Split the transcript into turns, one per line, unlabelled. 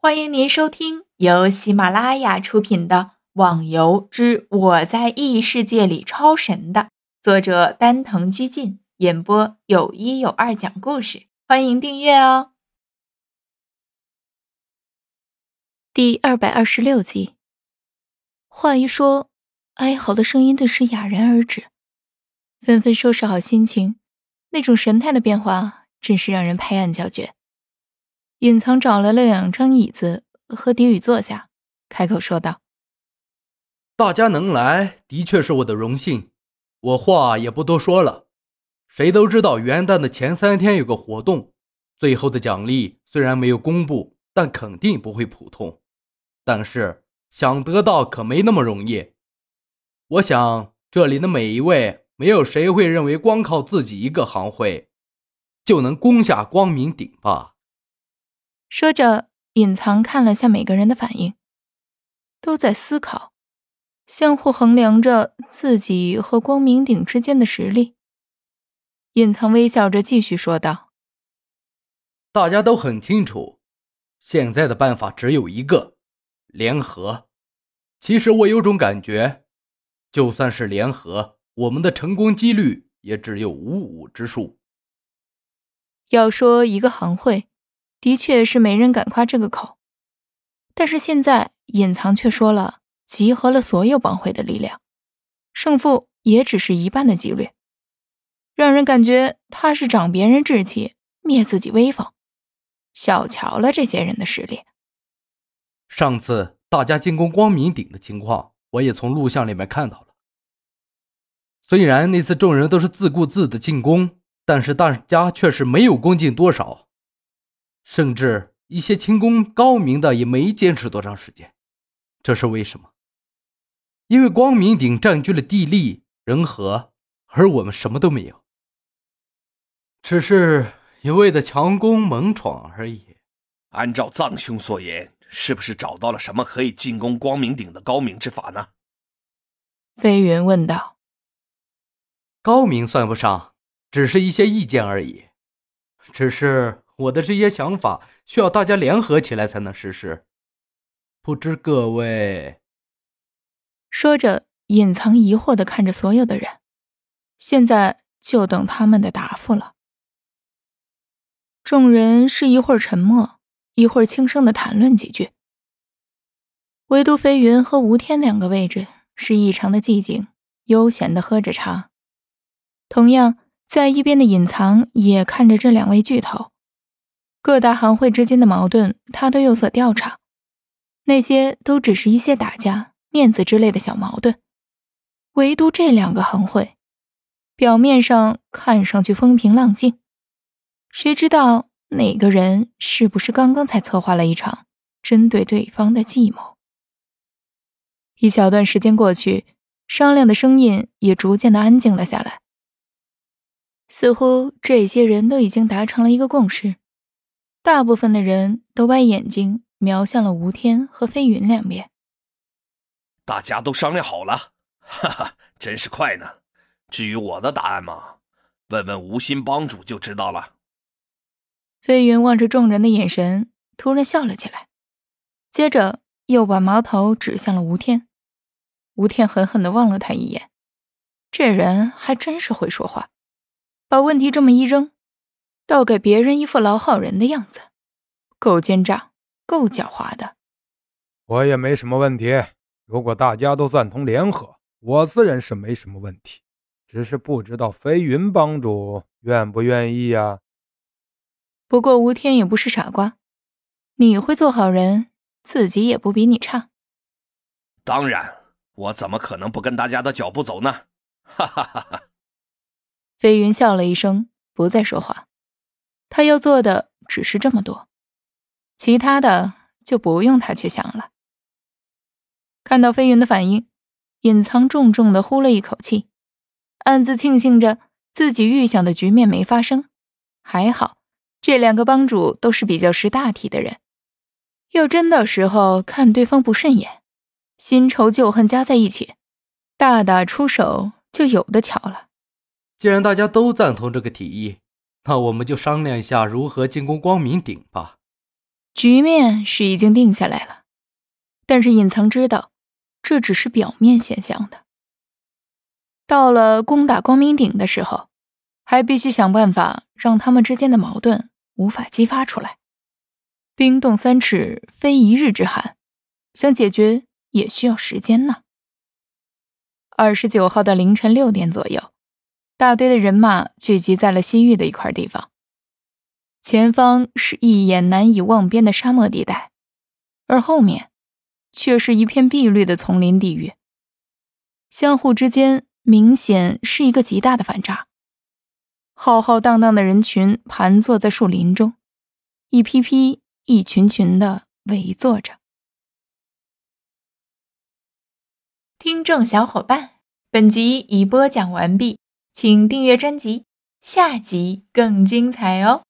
欢迎您收听由喜马拉雅出品的《网游之我在异世界里超神》的作者丹藤居进演播，有一有二讲故事。欢迎订阅哦。
第二百二十六集，话一说，哀嚎的声音顿时哑然而止，纷纷收拾好心情，那种神态的变化真是让人拍案叫绝。隐藏找来了两张椅子和狄宇坐下，开口说道：“
大家能来，的确是我的荣幸。我话也不多说了，谁都知道元旦的前三天有个活动，最后的奖励虽然没有公布，但肯定不会普通。但是想得到可没那么容易。我想这里的每一位，没有谁会认为光靠自己一个行会就能攻下光明顶吧。”
说着，隐藏看了下每个人的反应，都在思考，相互衡量着自己和光明顶之间的实力。隐藏微笑着继续说道：“
大家都很清楚，现在的办法只有一个，联合。其实我有种感觉，就算是联合，我们的成功几率也只有五五之数。
要说一个行会。”的确是没人敢夸这个口，但是现在隐藏却说了集合了所有帮会的力量，胜负也只是一半的几率，让人感觉他是长别人志气，灭自己威风，小瞧了这些人的实力。
上次大家进攻光明顶的情况，我也从录像里面看到了。虽然那次众人都是自顾自的进攻，但是大家却是没有攻进多少。甚至一些轻功高明的也没坚持多长时间，这是为什么？因为光明顶占据了地利人和，而我们什么都没有，只是一味的强攻猛闯而已。
按照藏兄所言，是不是找到了什么可以进攻光明顶的高明之法呢？
飞云问道。
高明算不上，只是一些意见而已，只是。我的这些想法需要大家联合起来才能实施，不知各位……
说着，隐藏疑惑的看着所有的人，现在就等他们的答复了。众人是一会儿沉默，一会儿轻声的谈论几句，唯独飞云和吴天两个位置是异常的寂静，悠闲的喝着茶。同样在一边的隐藏也看着这两位巨头。各大行会之间的矛盾，他都有所调查。那些都只是一些打架、面子之类的小矛盾，唯独这两个行会，表面上看上去风平浪静，谁知道哪个人是不是刚刚才策划了一场针对对方的计谋？一小段时间过去，商量的声音也逐渐的安静了下来，似乎这些人都已经达成了一个共识。大部分的人都把眼睛瞄向了吴天和飞云两边。
大家都商量好了，哈哈，真是快呢。至于我的答案嘛，问问吴心帮主就知道了。
飞云望着众人的眼神，突然笑了起来，接着又把矛头指向了吴天。吴天狠狠地望了他一眼，这人还真是会说话，把问题这么一扔。倒给别人一副老好人的样子，够奸诈，够狡猾的。
我也没什么问题，如果大家都赞同联合，我自然是没什么问题。只是不知道飞云帮主愿不愿意呀？
不过吴天也不是傻瓜，你会做好人，自己也不比你差。
当然，我怎么可能不跟大家的脚步走呢？哈哈哈哈！
飞云笑了一声，不再说话。他要做的只是这么多，其他的就不用他去想了。看到飞云的反应，隐藏重重的呼了一口气，暗自庆幸着自己预想的局面没发生。还好，这两个帮主都是比较识大体的人，要真到时候看对方不顺眼，新仇旧恨加在一起，大打出手就有的瞧了。
既然大家都赞同这个提议。那我们就商量一下如何进攻光明顶吧。
局面是已经定下来了，但是隐藏知道，这只是表面现象的。到了攻打光明顶的时候，还必须想办法让他们之间的矛盾无法激发出来。冰冻三尺，非一日之寒，想解决也需要时间呢。二十九号的凌晨六点左右，大堆的人马聚集在了西域的一块地方，前方是一眼难以望边的沙漠地带，而后面却是一片碧绿的丛林地域，相互之间。明显是一个极大的反差。浩浩荡荡的人群盘坐在树林中，一批批、一群群的围坐着。
听众小伙伴，本集已播讲完毕，请订阅专辑，下集更精彩哦。